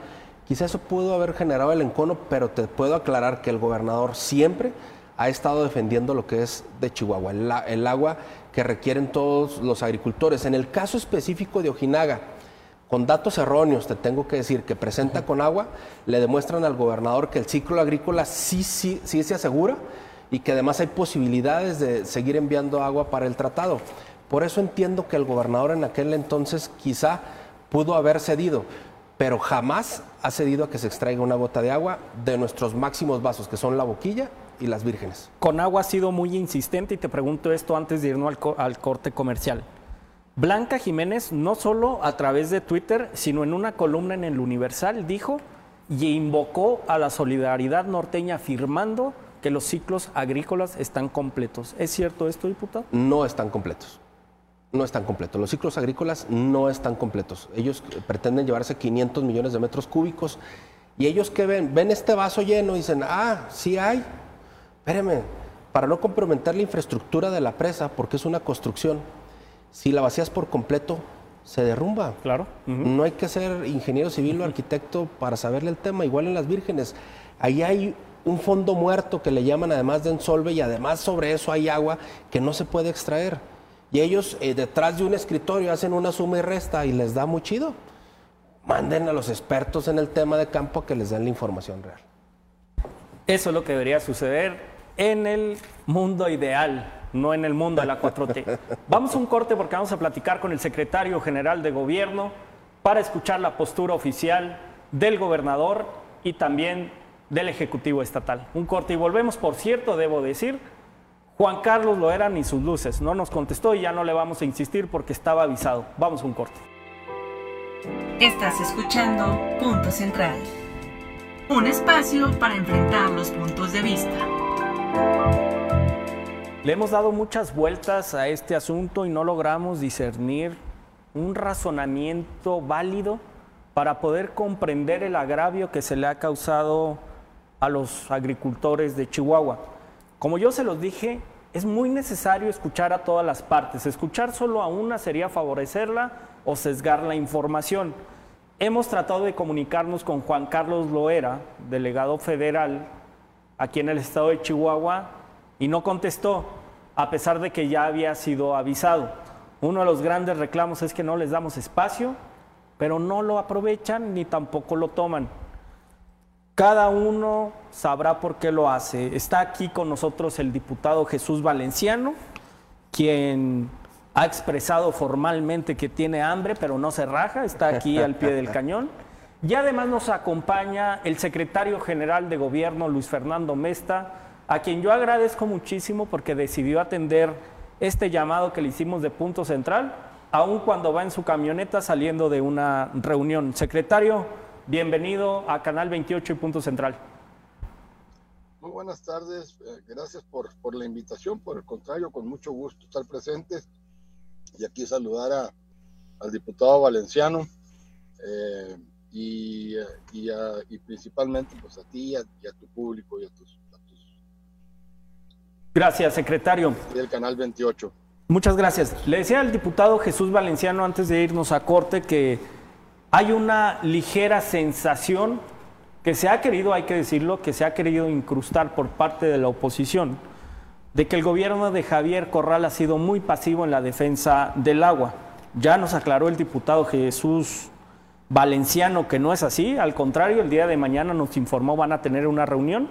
Quizá eso pudo haber generado el encono, pero te puedo aclarar que el gobernador siempre ha estado defendiendo lo que es de Chihuahua, el, agua que requieren todos los agricultores. En el caso específico de Ojinaga, con datos erróneos, te tengo que decir, que presenta con agua, le demuestran al gobernador que el ciclo agrícola sí, sí, sí se asegura y que además hay posibilidades de seguir enviando agua para el tratado. Por eso entiendo que el gobernador en aquel entonces quizá pudo haber cedido, pero jamás ha cedido a que se extraiga una gota de agua de nuestros máximos vasos, que son la boquilla y las vírgenes. Con agua ha sido muy insistente y te pregunto esto antes de irnos al, corte comercial. Blanca Jiménez, no solo a través de Twitter, sino en una columna en el Universal, dijo y invocó a la solidaridad norteña afirmando que los ciclos agrícolas están completos. ¿Es cierto esto, diputado? No están completos. No están completos. Los ciclos agrícolas no están completos. Ellos pretenden llevarse 500 millones de metros cúbicos y ellos que ven, ven este vaso lleno y dicen, ah, sí hay, espéreme, para no comprometer la infraestructura de la presa, porque es una construcción, si la vacías por completo, se derrumba. Claro. No hay que ser ingeniero civil o arquitecto para saberle el tema. Igual en las vírgenes, ahí hay un fondo muerto que le llaman además de ensolve y además sobre eso hay agua que no se puede extraer. Y ellos eh, detrás de un escritorio hacen una suma y resta y les da muy chido. Manden a los expertos en el tema de campo que les den la información real. Eso es lo que debería suceder en el mundo ideal, no en el mundo de la 4T. [LAUGHS] Vamos a un corte porque vamos a platicar con el secretario general de gobierno para escuchar la postura oficial del gobernador y también del Ejecutivo Estatal. Un corte y volvemos, por cierto, debo decir, Juan Carlos lo era ni sus luces, no nos contestó y ya no le vamos a insistir porque estaba avisado. Vamos a un corte. Estás escuchando Punto Central un espacio para enfrentar los puntos de vista. Le hemos dado muchas vueltas a este asunto y no logramos discernir un razonamiento válido para poder comprender el agravio que se le ha causado a los agricultores de Chihuahua. Como yo se los dije, es muy necesario escuchar a todas las partes. Escuchar solo a una sería favorecerla o sesgar la información. Hemos tratado de comunicarnos con Juan Carlos Loera, delegado federal aquí en el estado de Chihuahua, y no contestó, a pesar de que ya había sido avisado. Uno de los grandes reclamos es que no les damos espacio, pero no lo aprovechan ni tampoco lo toman. Cada uno sabrá por qué lo hace. Está aquí con nosotros el diputado Jesús Valenciano, quien ha expresado formalmente que tiene hambre, pero no se raja, está aquí al pie del cañón. Y además nos acompaña el secretario general de gobierno, Luis Fernando Mesta, a quien yo agradezco muchísimo porque decidió atender este llamado que le hicimos de punto central aun cuando va en su camioneta saliendo de una reunión. Secretario, bienvenido a Canal 28 y Punto Central. Muy buenas tardes, eh, gracias por, por, la invitación, por el contrario, con mucho gusto estar presentes y aquí saludar a, al diputado Valenciano eh, y, y, y, principalmente pues a ti y a, y a tu público y a tus, a tus... Gracias, secretario. Y el Canal 28. Muchas gracias. Le decía al diputado Jesús Valenciano antes de irnos a corte que hay una ligera sensación que se ha querido, hay que decirlo, que se ha querido incrustar por parte de la oposición, de que el gobierno de Javier Corral ha sido muy pasivo en la defensa del agua. Ya nos aclaró el diputado Jesús Valenciano que no es así, al contrario, el día de mañana nos informó van a tener una reunión.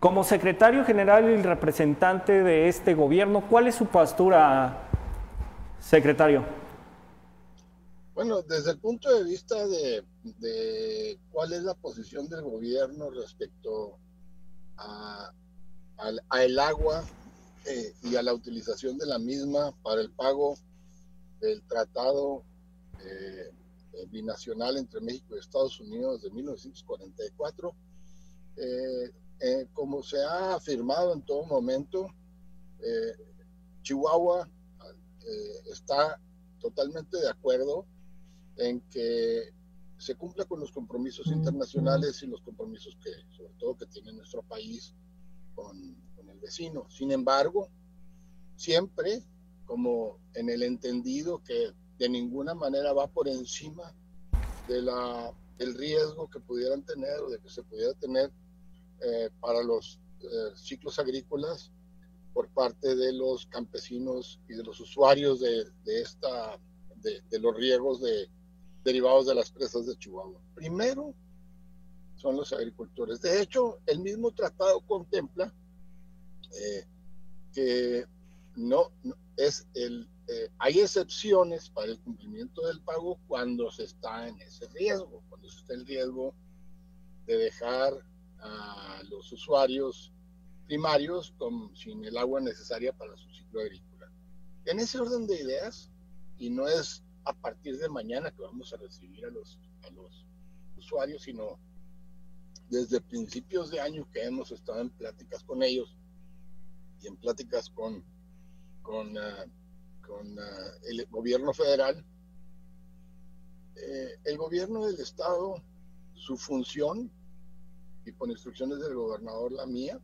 Como secretario general y representante de este gobierno, ¿cuál es su postura, secretario? Bueno, desde el punto de vista de, de cuál es la posición del gobierno respecto a, a, el agua eh, y a la utilización de la misma para el pago del tratado eh, binacional entre México y Estados Unidos de 1944, eh, eh, como se ha afirmado en todo momento, eh, Chihuahua está totalmente de acuerdo en que se cumpla con los compromisos internacionales y los compromisos que, sobre todo, que tiene nuestro país con, con el vecino. Sin embargo, siempre como en el entendido que de ninguna manera va por encima de la, del riesgo que pudieran tener o de que se pudiera tener eh, para los eh, ciclos agrícolas por parte de los campesinos y de los usuarios de, de esta, de, de, los riegos de, derivados de las presas de Chihuahua. Primero son los agricultores. De hecho, el mismo tratado contempla eh, que no, es el, eh, hay excepciones para el cumplimiento del pago cuando se está en ese riesgo, cuando se está en riesgo de dejar a los usuarios primarios sin el agua necesaria para su ciclo agrícola. En ese orden de ideas, y no es a partir de mañana que vamos a recibir a los, a los usuarios, sino desde principios de año que hemos estado en pláticas con ellos y en pláticas con, con, uh, con uh, el gobierno federal. Eh, el gobierno del estado, su función, y con instrucciones del gobernador, la mía,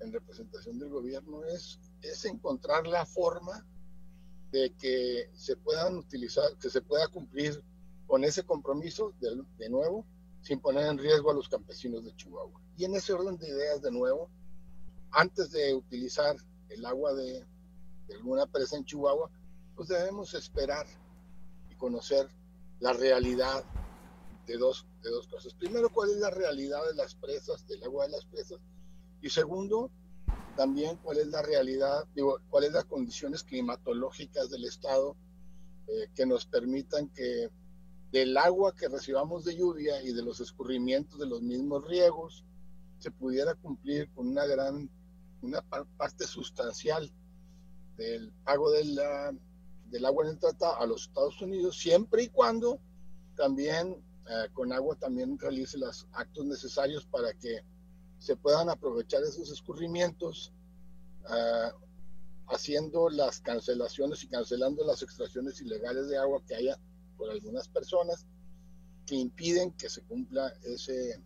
en representación del gobierno, es, es encontrar la forma de que se puedan utilizar, que se pueda cumplir con ese compromiso, de, de, nuevo, sin poner en riesgo a los campesinos de Chihuahua. Y en ese orden de ideas, de nuevo, antes de utilizar el agua de, alguna presa en Chihuahua, pues debemos esperar y conocer la realidad de dos, de dos cosas. Primero, cuál es la realidad de las presas, del agua de las presas. Y segundo, también cuál es la realidad, digo, cuáles las condiciones climatológicas del estado eh, que nos permitan que del agua que recibamos de lluvia y de los escurrimientos de los mismos riegos se pudiera cumplir con una gran, una parte sustancial del pago de la, del agua en el tratado a los Estados Unidos, siempre y cuando también eh, con agua también realice los actos necesarios para que se puedan aprovechar esos escurrimientos, uh, haciendo las cancelaciones y cancelando las extracciones ilegales de agua que haya por algunas personas que impiden que se cumpla ese,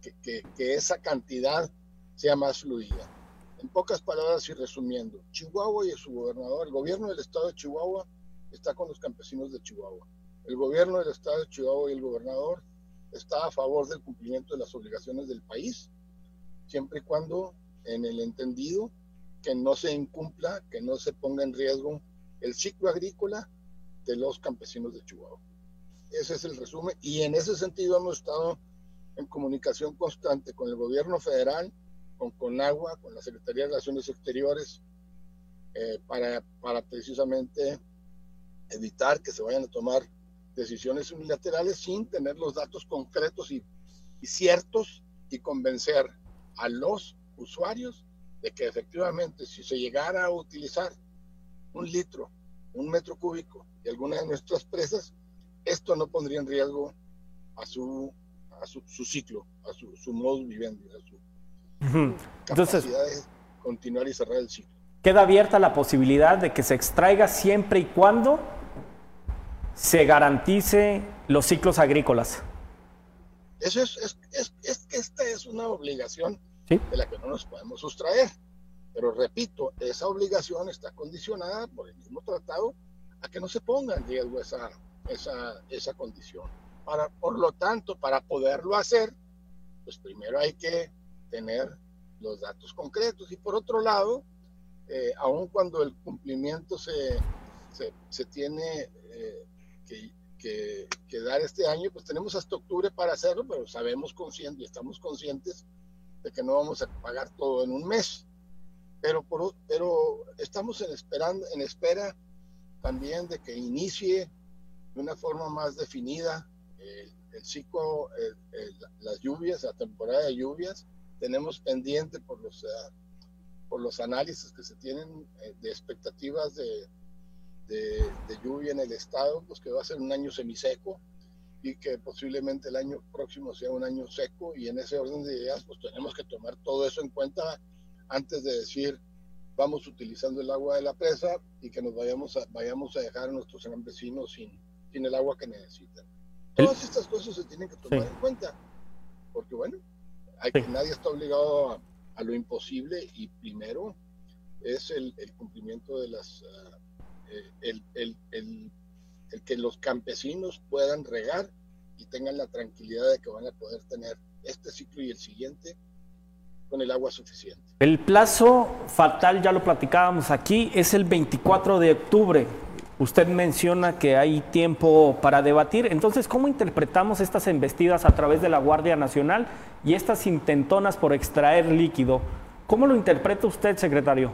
que, que, esa cantidad sea más fluida. En pocas palabras y resumiendo, Chihuahua y su gobernador, el gobierno del estado de Chihuahua está con los campesinos de Chihuahua. El gobierno del estado de Chihuahua y el gobernador está a favor del cumplimiento de las obligaciones del país, siempre y cuando en el entendido que no se incumpla, que no se ponga en riesgo el ciclo agrícola de los campesinos de Chihuahua. Ese es el resumen y en ese sentido hemos estado en comunicación constante con el gobierno federal, con Conagua, con la Secretaría de Relaciones Exteriores, eh, para, precisamente evitar que se vayan a tomar decisiones unilaterales sin tener los datos concretos y ciertos y convencer a los usuarios de que efectivamente si se llegara a utilizar un litro un metro cúbico de alguna de nuestras presas, esto no pondría en riesgo a su, a su, su ciclo, a su, su modus vivendi, a su Entonces, capacidad de continuar y cerrar el ciclo. queda abierta la posibilidad de que se extraiga siempre y cuando se garantice los ciclos agrícolas. Eso es, es, es, es que esta es una obligación Sí. de la que no nos podemos sustraer. Pero repito, esa obligación está condicionada por el mismo tratado a que no se ponga en riesgo esa, esa, esa condición. Para, por lo tanto, para poderlo hacer, pues primero hay que tener los datos concretos. Y por otro lado, eh, aun cuando el cumplimiento se, se, se tiene eh, que, que, que dar este año, pues tenemos hasta octubre para hacerlo, pero sabemos conscientes y estamos conscientes de que no vamos a pagar todo en un mes. Pero, por, pero estamos en, esperando, en espera también de que inicie de una forma más definida el, el ciclo, el- el- las lluvias, la temporada de lluvias. Tenemos pendiente por los, eh, por los análisis que se tienen eh, de expectativas de, de, de lluvia en el estado, pues que va a ser un año semiseco y que posiblemente el año próximo sea un año seco y en ese orden de ideas pues tenemos que tomar todo eso en cuenta antes de decir vamos utilizando el agua de la presa y que nos vayamos a, vayamos a dejar a nuestros campesinos sin, sin el agua que necesitan. Todas estas cosas se tienen que tomar Sí. en cuenta porque bueno, hay Sí. que nadie está obligado a, a lo imposible y primero es el, el cumplimiento de las eh, el, el, el, el que los campesinos puedan regar y tengan la tranquilidad de que van a poder tener este ciclo y el siguiente con el agua suficiente. El plazo fatal, ya lo platicábamos aquí, es el 24 de octubre. Usted menciona que hay tiempo para debatir. Entonces, ¿cómo interpretamos estas embestidas a través de la Guardia Nacional y estas intentonas por extraer líquido? ¿Cómo lo interpreta usted, secretario?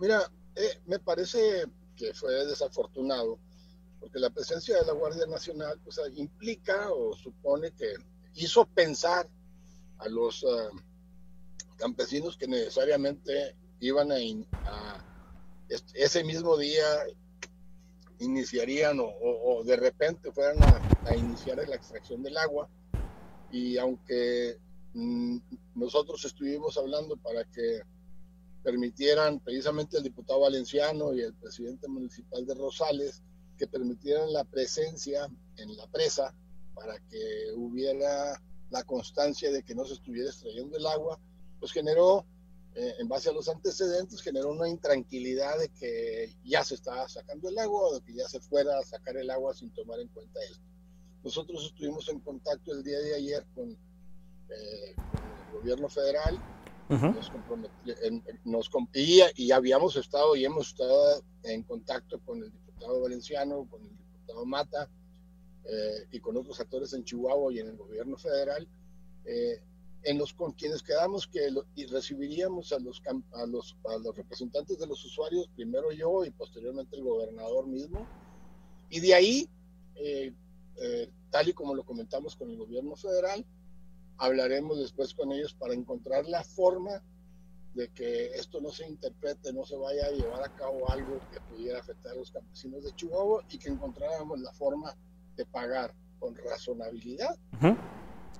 Mira, eh, me parece que fue desafortunado porque la presencia de la Guardia Nacional implica o supone que hizo pensar a los uh, campesinos que necesariamente iban a, ese mismo día iniciarían o, de repente fueran a, a, iniciar la extracción del agua. Y aunque mm, nosotros estuvimos hablando para que permitieran precisamente el diputado valenciano y el presidente municipal de Rosales que permitieran la presencia en la presa para que hubiera la constancia de que no se estuviera extrayendo el agua, pues generó, eh, en base a los antecedentes, generó una intranquilidad de que ya se estaba sacando el agua o de que ya se fuera a sacar el agua sin tomar en cuenta esto. Nosotros estuvimos en contacto el día de ayer con, eh, con el gobierno federal, uh -huh. nos, y, y habíamos estado y hemos estado en contacto con el diputado valenciano, con el diputado Mata eh, y con otros actores en Chihuahua y en el gobierno federal, eh, en los con quienes quedamos que lo, y recibiríamos a los, a, los, a los representantes de los usuarios, primero yo y posteriormente el gobernador mismo, y de ahí, eh, tal y como lo comentamos con el gobierno federal, hablaremos después con ellos para encontrar la forma de que esto no se interprete, no se vaya a llevar a cabo algo que pudiera afectar a los campesinos de Chihuahua y que encontráramos la forma de pagar con razonabilidad. Uh -huh.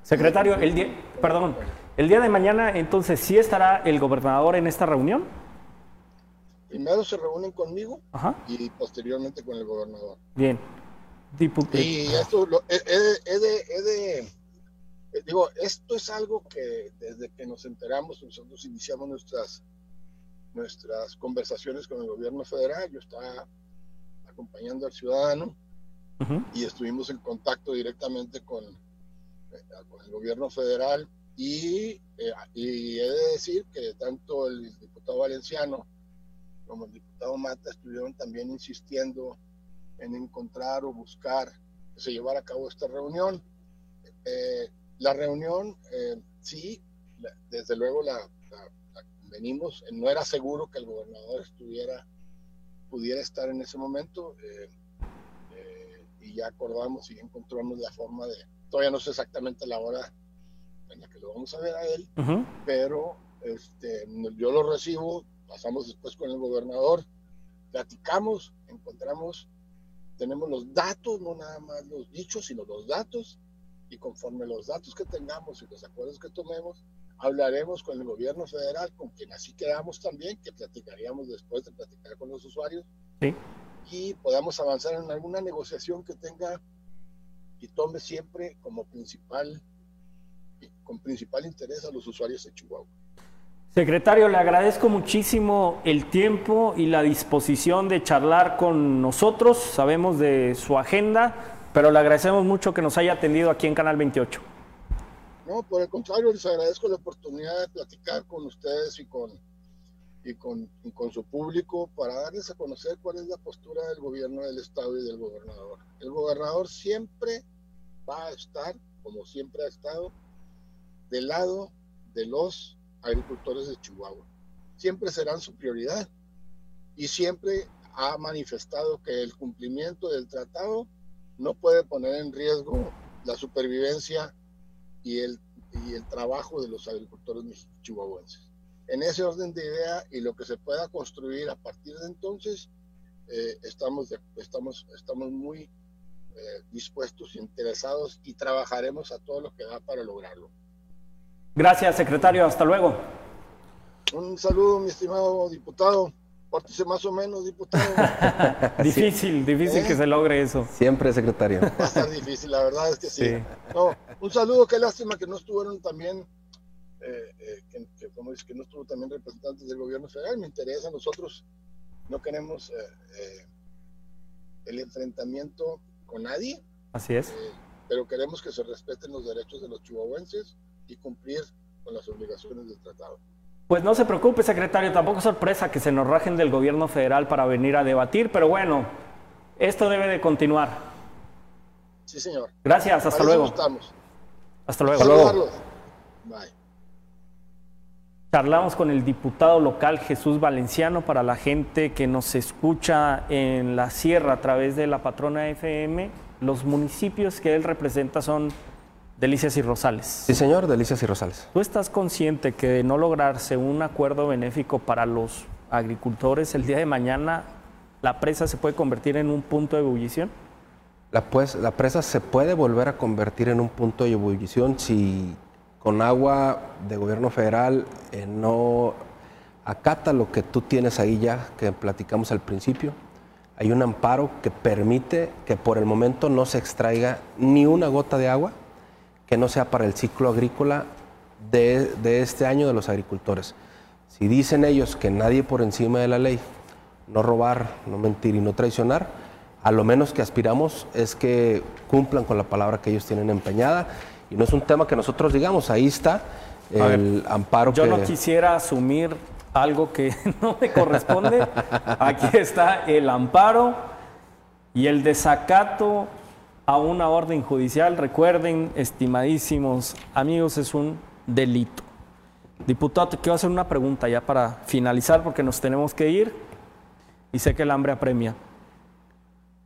Secretario, el día, perdón, el día de mañana entonces sí estará el gobernador en esta reunión. Primero se reúnen conmigo Ajá. y posteriormente con el gobernador. Bien. Diput y esto lo, he, he, he, de, he de digo, esto es algo que desde que nos enteramos, nosotros iniciamos nuestras, nuestras conversaciones con el gobierno federal, yo estaba acompañando al ciudadano uh -huh. y estuvimos en contacto directamente con, eh, con el gobierno federal y, eh, y, he de decir que tanto el diputado valenciano como el diputado Mata estuvieron también insistiendo en encontrar o buscar que se llevara a cabo esta reunión. Eh, la reunión, eh, sí, la, desde luego la, la, la, venimos, no era seguro que el gobernador estuviera, pudiera estar en ese momento, eh, eh, y ya acordamos y encontramos la forma de, todavía no sé exactamente la hora en la que lo vamos a ver a él, uh -huh. pero este, yo lo recibo, pasamos después con el gobernador, platicamos, encontramos, tenemos los datos, no nada más los dichos, sino los datos, y conforme los datos que tengamos y los acuerdos que tomemos, hablaremos con el gobierno federal, con quien así quedamos también, que platicaríamos después de platicar con los usuarios, Sí. y podamos avanzar en alguna negociación que tenga y tome siempre como principal, con principal interés a los usuarios de Chihuahua. Secretario, le agradezco muchísimo el tiempo y la disposición de charlar con nosotros. Sabemos de su agenda, pero le agradecemos mucho que nos haya atendido aquí en Canal 28. No, por el contrario, les agradezco la oportunidad de platicar con ustedes y con, y con, y con su público para darles a conocer cuál es la postura del gobierno del estado y del gobernador. El gobernador siempre va a estar, como siempre ha estado, del lado de los agricultores de Chihuahua. Siempre serán su prioridad y siempre ha manifestado que el cumplimiento del tratado no puede poner en riesgo la supervivencia y el, y el trabajo de los agricultores chihuahuenses. En ese orden de idea y lo que se pueda construir a partir de entonces, eh, estamos, de- estamos, estamos muy eh, dispuestos, interesados y trabajaremos a todo lo que da para lograrlo. Gracias, secretario. Hasta luego. Un saludo, mi estimado diputado. Pórtese más o menos, diputado. [LAUGHS] Difícil, difícil ¿Eh? que se logre eso. Siempre, secretario. Va a estar difícil, la verdad es que sí. Sí. No, un saludo, qué lástima que no estuvieron también, eh, eh, que, que, como dice, que no estuvo también representantes del gobierno federal. Me interesa, nosotros no queremos eh, eh, el enfrentamiento con nadie, Así es. eh, pero queremos que se respeten los derechos de los chihuahuenses y cumplir con las obligaciones del tratado. Pues no se preocupe, secretario, tampoco es sorpresa que se nos rajen del gobierno federal para venir a debatir, pero bueno, esto debe de continuar. Sí, señor. Gracias, hasta Para eso luego. estamos. Hasta luego. Bye. Charlamos con el diputado local Jesús Valenciano para la gente que nos escucha en la sierra a través de la patrona FM. Los municipios que él representa son Delicias y Rosales. Sí, señor, Delicias y Rosales. ¿Tú estás consciente que de no lograrse un acuerdo benéfico para los agricultores, el día de mañana la presa se puede convertir en un punto de ebullición? La, pues, la presa se puede volver a convertir en un punto de ebullición si con agua de gobierno federal eh, no acata lo que tú tienes ahí ya, que platicamos al principio. Hay un amparo que permite que por el momento no se extraiga ni una gota de agua que no sea para el ciclo agrícola de, de este año de los agricultores. Si dicen ellos que nadie por encima de la ley, no robar, no mentir y no traicionar, a lo menos que aspiramos es que cumplan con la palabra que ellos tienen empeñada. Y no es un tema que nosotros digamos, ahí está ver, el amparo Yo que... no quisiera asumir algo que [LAUGHS] no me corresponde. [LAUGHS] Aquí está el amparo y el desacato a una orden judicial. Recuerden, estimadísimos amigos, es un delito. Diputado, te quiero hacer una pregunta ya para finalizar porque nos tenemos que ir y sé que el hambre apremia.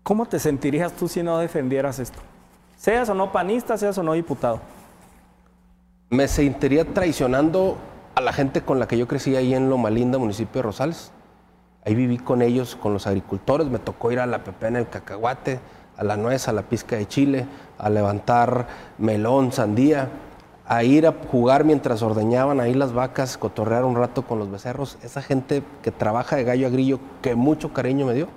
¿Cómo te sentirías tú si no defendieras esto? Seas o no panista, seas o no diputado. Me sentiría traicionando a la gente con la que yo crecí ahí en Loma Linda, municipio de Rosales. Ahí viví con ellos, con los agricultores. Me tocó ir a la pepena, el cacahuate, a la nuez, a la pizca de chile, a levantar melón, sandía, a ir a jugar mientras ordeñaban ahí las vacas, cotorrear un rato con los becerros. Esa gente que trabaja de gallo a grillo, que mucho cariño me dio,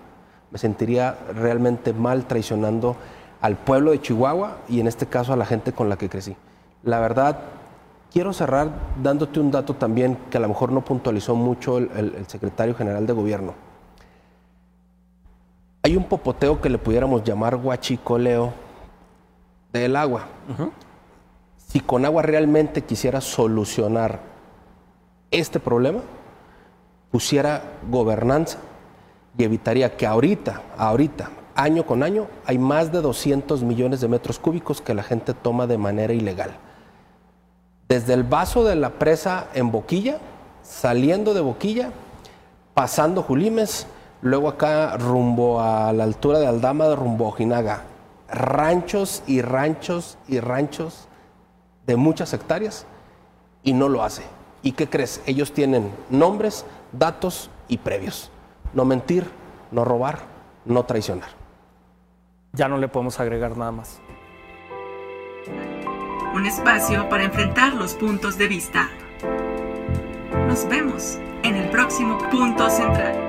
me sentiría realmente mal traicionando al pueblo de Chihuahua y en este caso a la gente con la que crecí. La verdad, quiero cerrar dándote un dato también que a lo mejor no puntualizó mucho el, secretario general de gobierno. Hay un popoteo que le pudiéramos llamar guachicoleo del agua. Si con agua realmente quisiera solucionar este problema, pusiera gobernanza y evitaría que ahorita, ahorita, año con año, hay más de 200 millones de metros cúbicos que la gente toma de manera ilegal. Desde el vaso de la presa en Boquilla, saliendo de Boquilla, pasando Julimes, luego acá rumbo a la altura de Aldama, rumbo a Ojinaga. Ranchos y ranchos y ranchos de muchas hectáreas y no lo hace. ¿Y qué crees? Ellos tienen nombres, datos y previos. No mentir, no robar, no traicionar. Ya no le podemos agregar nada más. Un espacio para enfrentar los puntos de vista. Nos vemos en el próximo punto central.